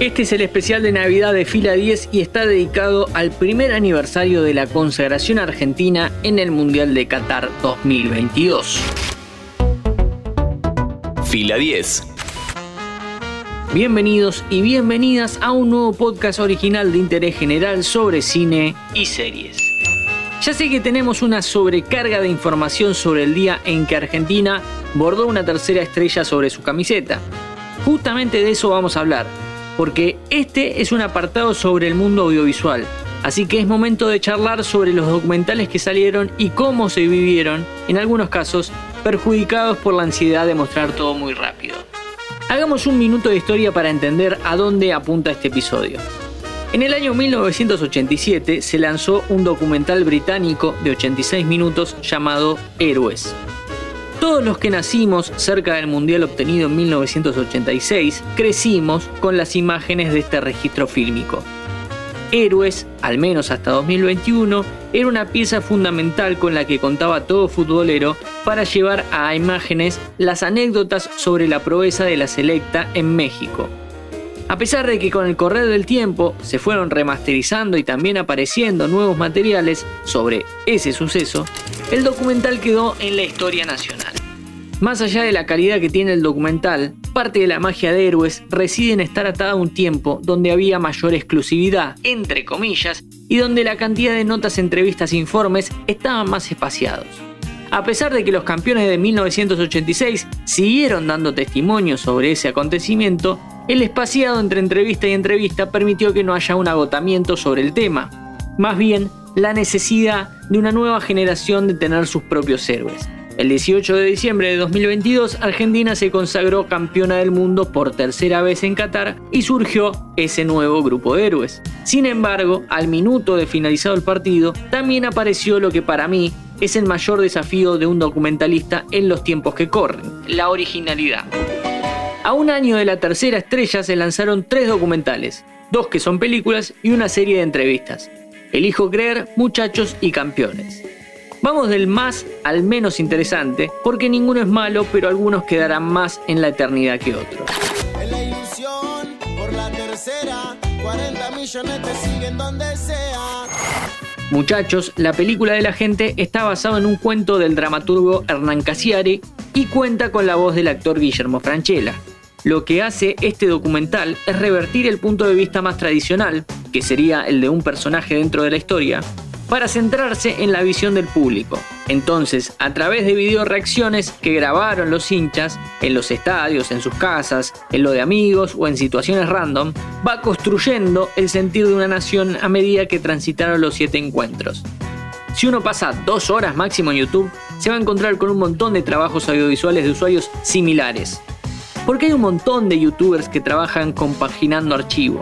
Este es el especial de Navidad de Fila 10 y está dedicado al primer aniversario de la consagración argentina en el Mundial de Qatar 2022. Fila 10. Bienvenidos y bienvenidas a un nuevo podcast original de interés general sobre cine y series. Ya sé que tenemos una sobrecarga de información sobre el día en que Argentina bordó una tercera estrella sobre su camiseta. Justamente de eso vamos a hablar porque este es un apartado sobre el mundo audiovisual, así que es momento de charlar sobre los documentales que salieron y cómo se vivieron, en algunos casos, perjudicados por la ansiedad de mostrar todo muy rápido. Hagamos un minuto de historia para entender a dónde apunta este episodio. En el año 1987 se lanzó un documental británico de 86 minutos llamado Héroes. Todos los que nacimos cerca del Mundial obtenido en 1986 crecimos con las imágenes de este registro fílmico. Héroes, al menos hasta 2021, era una pieza fundamental con la que contaba todo futbolero para llevar a imágenes las anécdotas sobre la proeza de la selecta en México. A pesar de que con el correr del tiempo se fueron remasterizando y también apareciendo nuevos materiales sobre ese suceso, el documental quedó en la historia nacional. Más allá de la calidad que tiene el documental, parte de la magia de Héroes reside en estar atada a un tiempo donde había mayor exclusividad, entre comillas, y donde la cantidad de notas, entrevistas e informes estaban más espaciados. A pesar de que los campeones de 1986 siguieron dando testimonio sobre ese acontecimiento, el espaciado entre entrevista y entrevista permitió que no haya un agotamiento sobre el tema, más bien la necesidad de una nueva generación de tener sus propios héroes. El 18 de diciembre de 2022, Argentina se consagró campeona del mundo por tercera vez en Qatar y surgió ese nuevo grupo de héroes. Sin embargo, al minuto de finalizado el partido, también apareció lo que para mí es el mayor desafío de un documentalista en los tiempos que corren, la originalidad. A un año de la tercera estrella se lanzaron tres documentales, dos que son películas y una serie de entrevistas. Elijo creer, muchachos y campeones. Vamos del más al menos interesante, porque ninguno es malo, pero algunos quedarán más en la eternidad que otros. Muchachos, la película de la gente está basada en un cuento del dramaturgo Hernán Casiari y cuenta con la voz del actor Guillermo Franchella. Lo que hace este documental es revertir el punto de vista más tradicional, que sería el de un personaje dentro de la historia, para centrarse en la visión del público. Entonces, a través de video reacciones que grabaron los hinchas en los estadios, en sus casas, en lo de amigos o en situaciones random, va construyendo el sentir de una nación a medida que transitaron los siete encuentros. Si uno pasa dos horas máximo en YouTube, se va a encontrar con un montón de trabajos audiovisuales de usuarios similares, porque hay un montón de youtubers que trabajan compaginando archivo.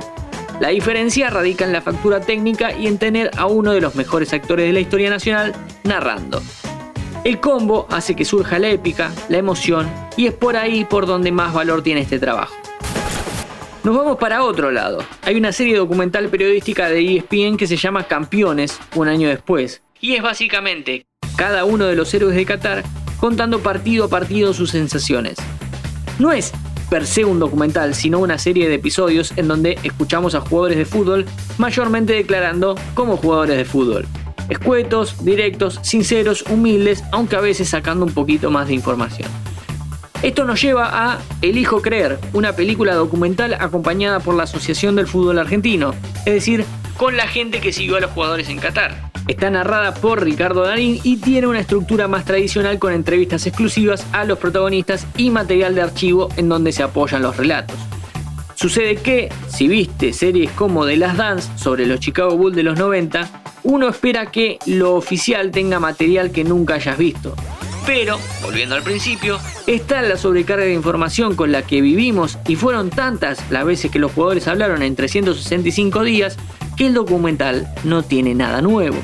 La diferencia radica en la factura técnica y en tener a uno de los mejores actores de la historia nacional narrando. El combo hace que surja la épica, la emoción y es por ahí por donde más valor tiene este trabajo. Nos vamos para otro lado. Hay una serie documental periodística de ESPN que se llama Campeones, un año después. Y es básicamente cada uno de los héroes de Qatar contando partido a partido sus sensaciones. No es per se un documental, sino una serie de episodios en donde escuchamos a jugadores de fútbol mayormente declarando como jugadores de fútbol. Escuetos, directos, sinceros, humildes, aunque a veces sacando un poquito más de información. Esto nos lleva a Elijo Creer, una película documental acompañada por la Asociación del Fútbol Argentino, es decir, con la gente que siguió a los jugadores en Qatar. Está narrada por Ricardo Darín y tiene una estructura más tradicional con entrevistas exclusivas a los protagonistas y material de archivo en donde se apoyan los relatos. Sucede que, si viste series como The Last Dance sobre los Chicago Bulls de los 90, uno espera que lo oficial tenga material que nunca hayas visto. Pero, volviendo al principio, está la sobrecarga de información con la que vivimos y fueron tantas las veces que los jugadores hablaron en 365 días que el documental no tiene nada nuevo.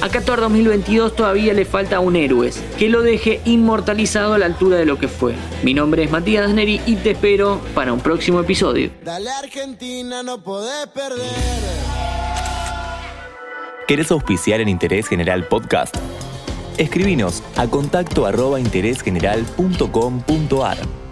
A Qatar 2022 todavía le falta un héroes que lo deje inmortalizado a la altura de lo que fue. Mi nombre es Matías Neri y te espero para un próximo episodio. Dale Argentina, no podés perder. ¿Querés auspiciar en Interés General Podcast? Escribinos a contacto arroba interésgeneral.com.ar.